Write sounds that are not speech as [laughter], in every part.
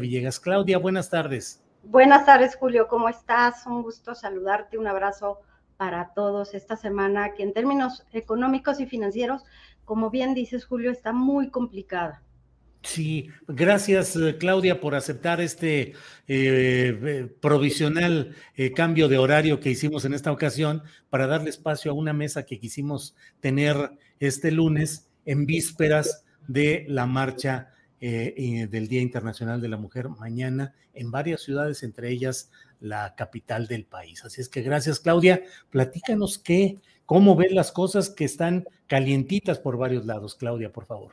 Villegas. Claudia, buenas tardes. Buenas tardes, Julio. ¿Cómo estás? Un gusto saludarte. Un abrazo para todos esta semana que en términos económicos y financieros, como bien dices, Julio, está muy complicada. Sí, gracias Claudia por aceptar este eh, eh, provisional eh, cambio de horario que hicimos en esta ocasión para darle espacio a una mesa que quisimos tener este lunes en vísperas de la marcha eh, del Día Internacional de la Mujer mañana en varias ciudades, entre ellas la capital del país. Así es que gracias Claudia, platícanos qué, cómo ven las cosas que están calientitas por varios lados. Claudia, por favor.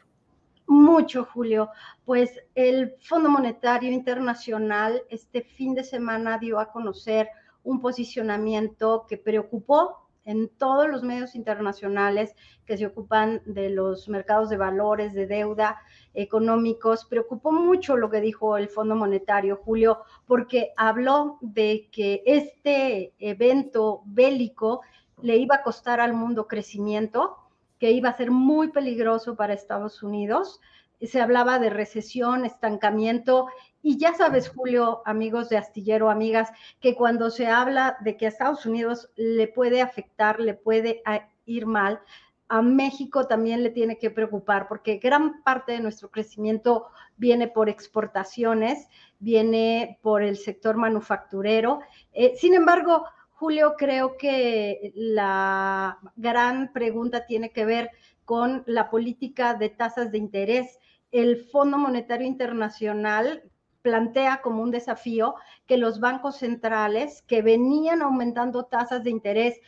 Mucho, Julio. Pues el Fondo Monetario Internacional este fin de semana dio a conocer un posicionamiento que preocupó en todos los medios internacionales que se ocupan de los mercados de valores, de deuda económicos. Preocupó mucho lo que dijo el Fondo Monetario, Julio, porque habló de que este evento bélico le iba a costar al mundo crecimiento, que iba a ser muy peligroso para Estados Unidos. Se hablaba de recesión, estancamiento y ya sabes, Julio, amigos de Astillero, amigas, que cuando se habla de que a Estados Unidos le puede afectar, le puede ir mal, a México también le tiene que preocupar porque gran parte de nuestro crecimiento viene por exportaciones, viene por el sector manufacturero. Eh, sin embargo, Julio, creo que la gran pregunta tiene que ver con la política de tasas de interés. El Fondo Monetario Internacional plantea como un desafío que los bancos centrales que venían aumentando tasas de interés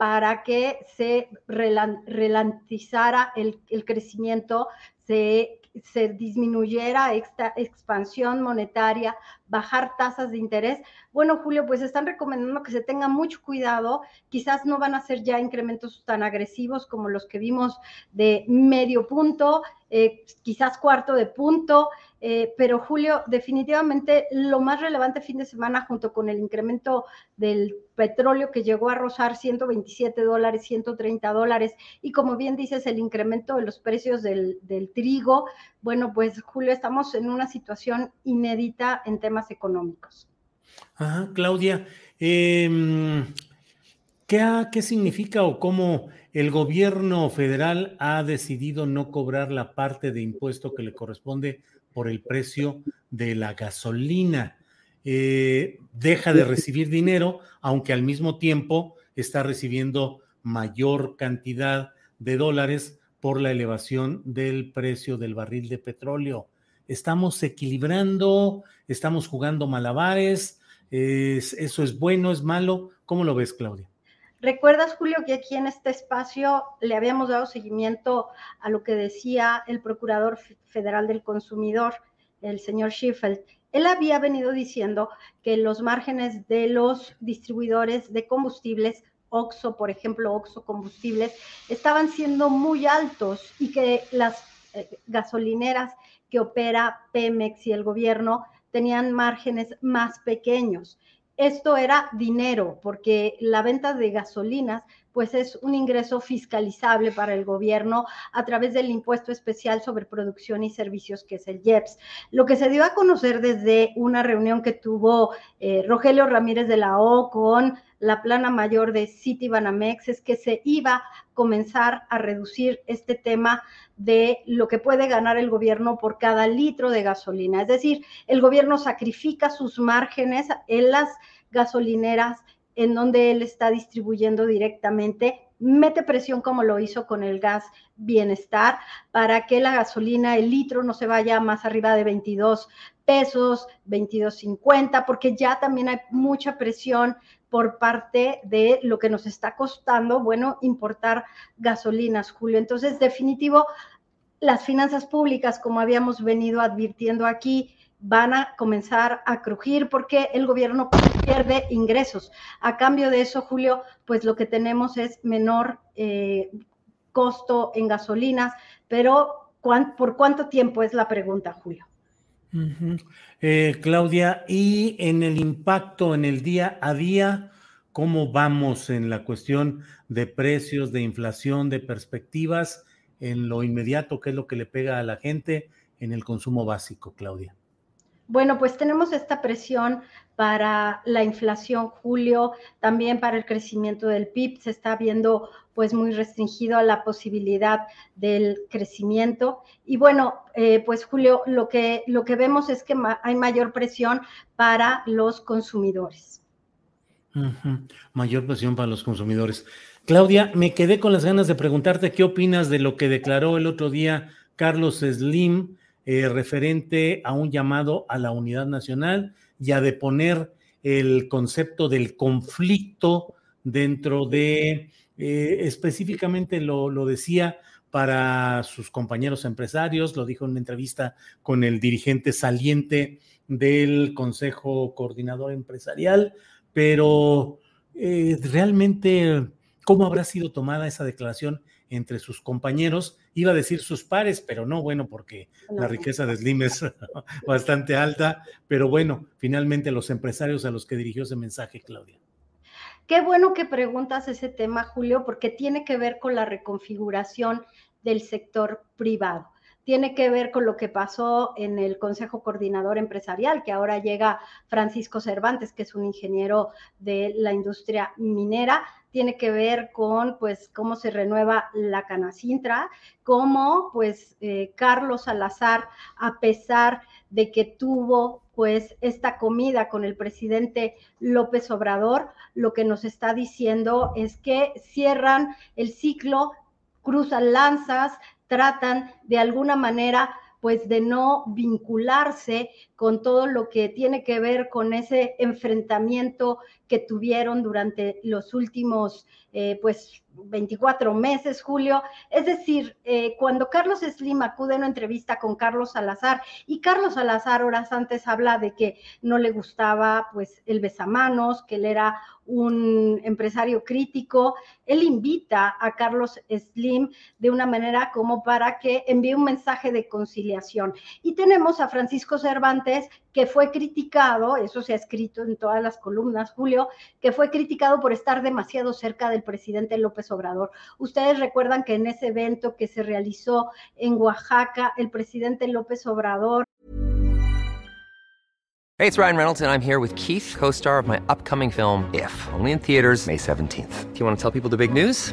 para que se relantizara el, crecimiento, se, se, disminuyera esta expansión monetaria, bajar tasas de interés. Bueno, Julio, pues están recomendando que se tenga mucho cuidado. Quizás no van a ser ya incrementos tan agresivos como los que vimos de medio punto, eh, quizás cuarto de punto. Eh, pero Julio, definitivamente lo más relevante fin de semana junto con el incremento del petróleo que llegó a rozar 127 dólares, 130 dólares y como bien dices, el incremento de los precios del, del trigo. Bueno, pues Julio, estamos en una situación inédita en temas económicos. Ajá, Claudia, eh, ¿qué, ¿qué significa o cómo el gobierno federal ha decidido no cobrar la parte de impuesto que le corresponde por el precio de la gasolina. Eh, deja de recibir dinero, aunque al mismo tiempo está recibiendo mayor cantidad de dólares por la elevación del precio del barril de petróleo. Estamos equilibrando, estamos jugando malabares, es, eso es bueno, es malo. ¿Cómo lo ves, Claudia? ¿Recuerdas, Julio, que aquí en este espacio le habíamos dado seguimiento a lo que decía el Procurador Federal del Consumidor, el señor Schiffel? Él había venido diciendo que los márgenes de los distribuidores de combustibles, OXO, por ejemplo, OXO Combustibles, estaban siendo muy altos y que las eh, gasolineras que opera Pemex y el gobierno tenían márgenes más pequeños esto era dinero, porque la venta de gasolinas pues es un ingreso fiscalizable para el gobierno a través del impuesto especial sobre producción y servicios que es el IEPS. Lo que se dio a conocer desde una reunión que tuvo eh, Rogelio Ramírez de la O con la plana mayor de City Banamex es que se iba a comenzar a reducir este tema de lo que puede ganar el gobierno por cada litro de gasolina. Es decir, el gobierno sacrifica sus márgenes en las gasolineras en donde él está distribuyendo directamente, mete presión como lo hizo con el gas bienestar para que la gasolina, el litro no se vaya más arriba de 22 pesos, 22.50, porque ya también hay mucha presión por parte de lo que nos está costando, bueno, importar gasolinas, Julio. Entonces, definitivo, las finanzas públicas, como habíamos venido advirtiendo aquí, van a comenzar a crujir porque el gobierno pierde ingresos. A cambio de eso, Julio, pues lo que tenemos es menor eh, costo en gasolinas, pero ¿por cuánto tiempo es la pregunta, Julio? Eh, Claudia, y en el impacto en el día a día, ¿cómo vamos en la cuestión de precios, de inflación, de perspectivas en lo inmediato? ¿Qué es lo que le pega a la gente en el consumo básico, Claudia? Bueno, pues tenemos esta presión para la inflación, Julio, también para el crecimiento del PIB. Se está viendo pues muy restringido a la posibilidad del crecimiento. Y bueno, eh, pues Julio, lo que, lo que vemos es que hay mayor presión para los consumidores. Mayor presión para los consumidores. Claudia, me quedé con las ganas de preguntarte qué opinas de lo que declaró el otro día Carlos Slim eh, referente a un llamado a la unidad nacional y a deponer el concepto del conflicto dentro de, eh, específicamente lo, lo decía para sus compañeros empresarios, lo dijo en una entrevista con el dirigente saliente del Consejo Coordinador Empresarial, pero eh, realmente, ¿cómo habrá sido tomada esa declaración entre sus compañeros iba a decir sus pares, pero no, bueno, porque la riqueza de Slim es [laughs] bastante alta, pero bueno, finalmente los empresarios a los que dirigió ese mensaje, Claudia. Qué bueno que preguntas ese tema, Julio, porque tiene que ver con la reconfiguración del sector privado. Tiene que ver con lo que pasó en el Consejo Coordinador Empresarial, que ahora llega Francisco Cervantes, que es un ingeniero de la industria minera, tiene que ver con pues cómo se renueva la Canacintra, cómo pues eh, Carlos Salazar, a pesar de que tuvo pues esta comida con el presidente López Obrador, lo que nos está diciendo es que cierran el ciclo, cruzan lanzas, tratan de alguna manera pues de no vincularse con todo lo que tiene que ver con ese enfrentamiento que tuvieron durante los últimos, eh, pues, 24 meses, Julio. Es decir, eh, cuando Carlos Slim acude a una entrevista con Carlos Salazar y Carlos Salazar horas antes habla de que no le gustaba pues el besamanos, que él era un empresario crítico, él invita a Carlos Slim de una manera como para que envíe un mensaje de conciliación. Y tenemos a Francisco Cervantes, que fue criticado, eso se ha escrito en todas las columnas, Julio, que fue criticado por estar demasiado cerca del presidente López Obrador. Ustedes recuerdan que en ese evento que se realizó en Oaxaca, el presidente López Obrador Hey, it's Ryan Reynolds and I'm here with Keith, co-star of my upcoming film If, only in theaters May 17th. Do you want to tell people the big news?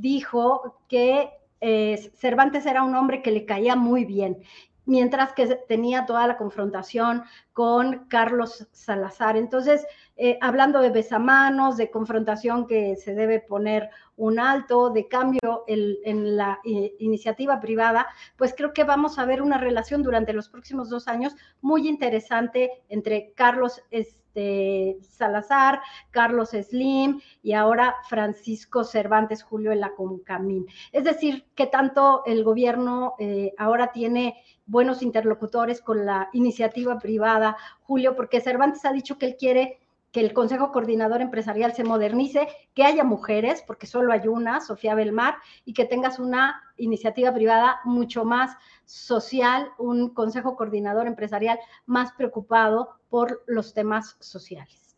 Dijo que eh, Cervantes era un hombre que le caía muy bien mientras que tenía toda la confrontación con Carlos Salazar. Entonces, eh, hablando de besamanos, de confrontación que se debe poner un alto, de cambio en la eh, iniciativa privada, pues creo que vamos a ver una relación durante los próximos dos años muy interesante entre Carlos este, Salazar, Carlos Slim y ahora Francisco Cervantes Julio en la Concamín. Es decir, que tanto el gobierno eh, ahora tiene buenos interlocutores con la iniciativa privada, Julio, porque Cervantes ha dicho que él quiere que el Consejo Coordinador Empresarial se modernice, que haya mujeres, porque solo hay una, Sofía Belmar, y que tengas una iniciativa privada mucho más social, un Consejo Coordinador Empresarial más preocupado por los temas sociales.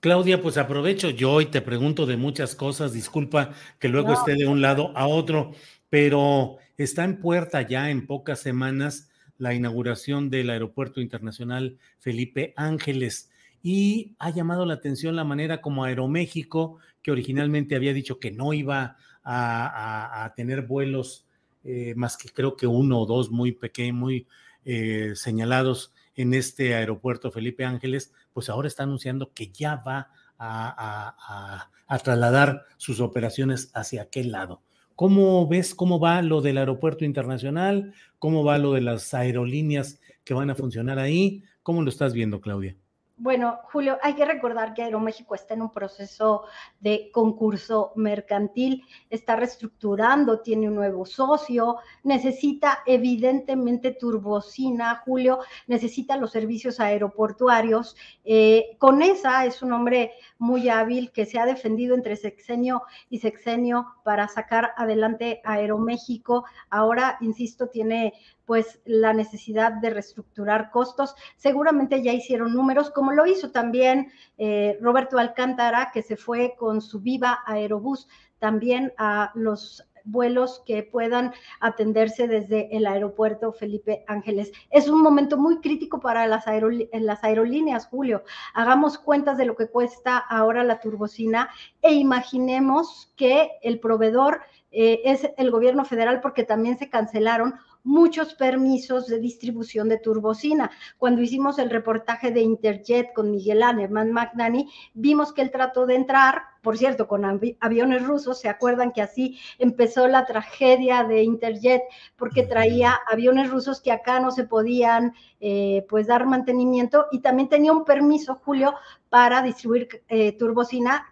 Claudia, pues aprovecho yo y te pregunto de muchas cosas, disculpa que luego esté de un lado a otro, pero está en puerta ya en pocas semanas la inauguración del Aeropuerto Internacional Felipe Ángeles y ha llamado la atención la manera como Aeroméxico, que originalmente había dicho que no iba a, tener vuelos eh, más que creo que uno o dos muy pequeños, muy eh, señalados en este aeropuerto Felipe Ángeles, pues ahora está anunciando que ya va a, a trasladar sus operaciones hacia aquel lado. ¿Cómo ves cómo va lo del aeropuerto internacional? ¿Cómo va lo de las aerolíneas que van a funcionar ahí? ¿Cómo lo estás viendo, Claudia? Bueno, Julio, hay que recordar que Aeroméxico está en un proceso de concurso mercantil, está reestructurando, tiene un nuevo socio, necesita evidentemente turbocina, Julio, necesita los servicios aeroportuarios. Eh, con esa es un hombre muy hábil que se ha defendido entre sexenio y sexenio para sacar adelante Aeroméxico. Ahora, insisto, tiene pues la necesidad de reestructurar costos. Seguramente ya hicieron números, como lo hizo también eh, Roberto Alcántara, que se fue con su Viva Aerobús también a los vuelos que puedan atenderse desde el aeropuerto Felipe Ángeles. Es un momento muy crítico para las, las aerolíneas, Julio. Hagamos cuentas de lo que cuesta ahora la turbocina e imaginemos que el proveedor eh, es el gobierno federal porque también se cancelaron muchos permisos de distribución de turbocina. Cuando hicimos el reportaje de Interjet con Miguel Anerman Magnani, vimos que él trató de entrar, por cierto, con aviones rusos, ¿se acuerdan que así empezó la tragedia de Interjet? Porque traía aviones rusos que acá no se podían eh, pues dar mantenimiento y también tenía un permiso, Julio, para distribuir eh, turbocina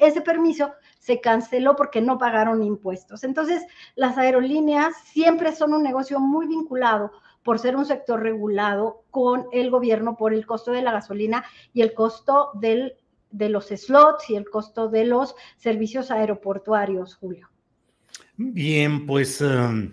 ese permiso se canceló porque no pagaron impuestos. Entonces, las aerolíneas siempre son un negocio muy vinculado por ser un sector regulado con el gobierno por el costo de la gasolina y el costo del, de los slots y el costo de los servicios aeroportuarios, Julio. Bien, pues, um,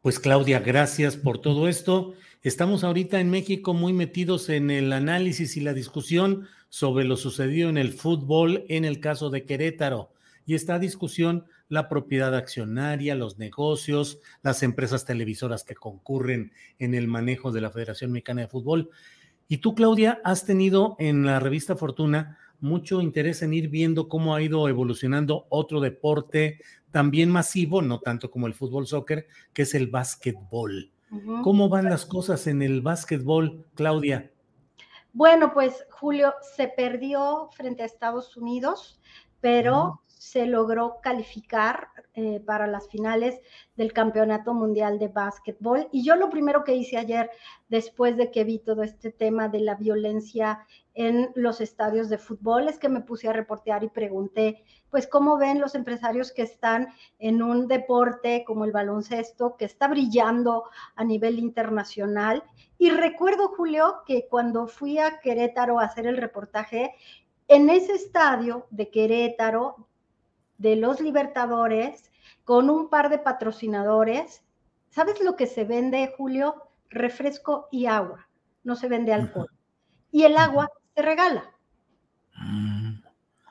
pues Claudia, gracias por todo esto. Estamos ahorita en México muy metidos en el análisis y la discusión sobre lo sucedido en el fútbol en el caso de Querétaro. Y esta discusión, la propiedad accionaria, los negocios, las empresas televisoras que concurren en el manejo de la Federación Mexicana de Fútbol. Y tú, Claudia, has tenido en la revista Fortuna mucho interés en ir viendo cómo ha ido evolucionando otro deporte también masivo, no tanto como el fútbol soccer, que es el básquetbol. ¿Cómo van las cosas en el básquetbol, Claudia? Bueno, pues Julio se perdió frente a Estados Unidos, pero se logró calificar eh, para las finales del Campeonato Mundial de Básquetbol. Y yo lo primero que hice ayer, después de que vi todo este tema de la violencia en los estadios de fútbol, es que me puse a reportear y pregunté, pues, ¿cómo ven los empresarios que están en un deporte como el baloncesto, que está brillando a nivel internacional? Y recuerdo, Julio, que cuando fui a Querétaro a hacer el reportaje, en ese estadio de Querétaro, de los Libertadores, con un par de patrocinadores, ¿sabes lo que se vende, Julio? Refresco y agua. No se vende alcohol. Y el agua se regala. Mm.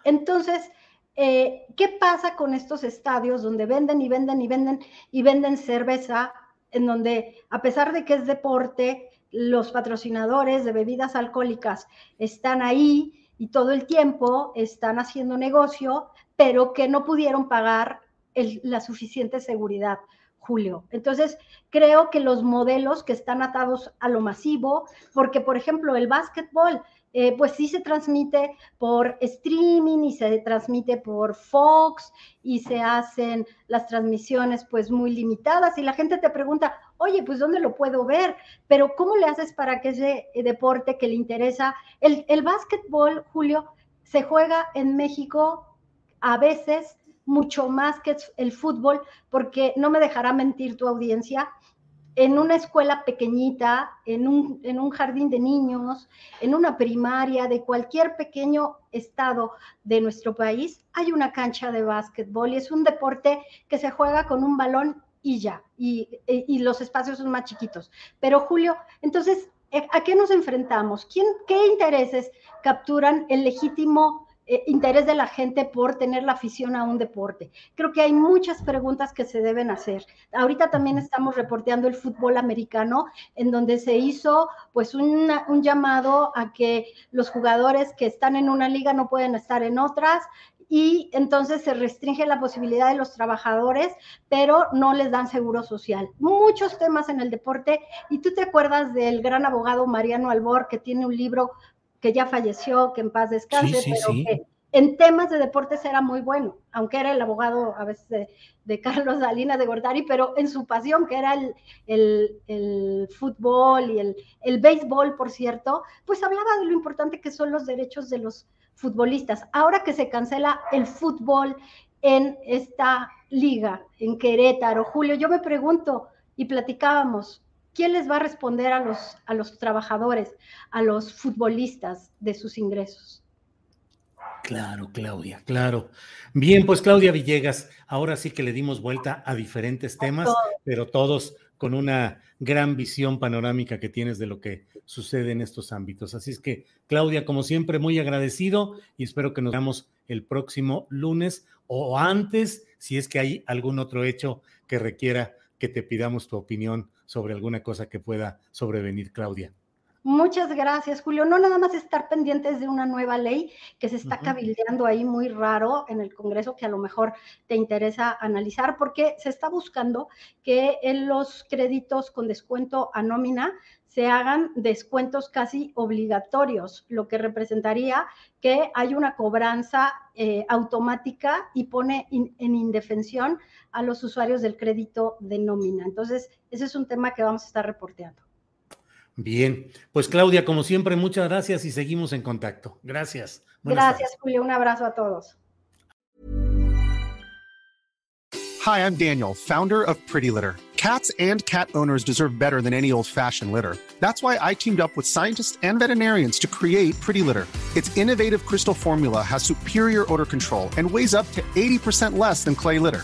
Entonces, eh, ¿qué pasa con estos estadios donde venden y venden y venden y venden cerveza, en donde a pesar de que es deporte, los patrocinadores de bebidas alcohólicas están ahí y todo el tiempo están haciendo negocio, pero que no pudieron pagar la suficiente seguridad. Julio. Entonces, creo que los modelos que están atados a lo masivo, porque por ejemplo el básquetbol, eh, pues sí se transmite por streaming y se transmite por Fox y se hacen las transmisiones pues muy limitadas y la gente te pregunta, oye, pues ¿dónde lo puedo ver? Pero ¿cómo le haces para que ese deporte que le interesa, el, el básquetbol, Julio, se juega en México a veces mucho más que el fútbol, porque no me dejará mentir tu audiencia, en una escuela pequeñita, en un, en un, jardín de niños, en una primaria de cualquier pequeño estado de nuestro país, hay una cancha de básquetbol y es un deporte que se juega con un balón y ya, y, y los espacios son más chiquitos. Pero Julio, entonces, ¿a qué nos enfrentamos? ¿Quién, ¿Qué intereses capturan el legítimo eh, interés de la gente por tener la afición a un deporte. Creo que hay muchas preguntas que se deben hacer. Ahorita también estamos reporteando el fútbol americano, en donde se hizo pues un llamado a que los jugadores que están en una liga no pueden estar en otras y entonces se restringe la posibilidad de los trabajadores, pero no les dan seguro social. Muchos temas en el deporte y tú te acuerdas del gran abogado Mariano Albor que tiene un libro que ya falleció, que en paz descanse, pero que en temas de deportes era muy bueno, aunque era el abogado a veces de, [laughs] Carlos Salinas de Gortari, pero en su pasión, que era el, fútbol y el, el béisbol, por cierto, pues hablaba de lo importante que son los derechos de los futbolistas. Ahora que se cancela el fútbol en esta liga, en Querétaro, Julio, yo me pregunto, y platicábamos, ¿quién les va a responder a los, a los trabajadores, a los futbolistas de sus ingresos? Claro, Claudia, claro. Bien, pues Claudia Villegas, ahora sí que le dimos vuelta a diferentes temas, pero todos con una gran visión panorámica que tienes de lo que sucede en estos ámbitos. Así es que, Claudia, como siempre, muy agradecido y espero que nos veamos el próximo lunes o antes, si es que hay algún otro hecho que requiera que te pidamos tu opinión sobre alguna cosa que pueda sobrevenir, Claudia. Muchas gracias, Julio. No nada más estar pendientes de una nueva ley que se está cabildeando ahí muy raro en el Congreso que a lo mejor te interesa analizar porque se está buscando que en los créditos con descuento a nómina se hagan descuentos casi obligatorios, lo que representaría que hay una cobranza eh, automática y pone en indefensión a los usuarios del crédito de nómina. Entonces, ese es un tema que vamos a estar reporteando. Bien, pues Claudia, como siempre, muchas gracias y seguimos en contacto. Gracias. gracias, Julio. Un abrazo a todos. Hi, I'm Daniel, founder of Pretty Litter. Cats and cat owners deserve better than any old-fashioned litter. That's why I teamed up with scientists and veterinarians to create Pretty Litter. Its innovative crystal formula has superior odor control and weighs up to 80% less than clay litter.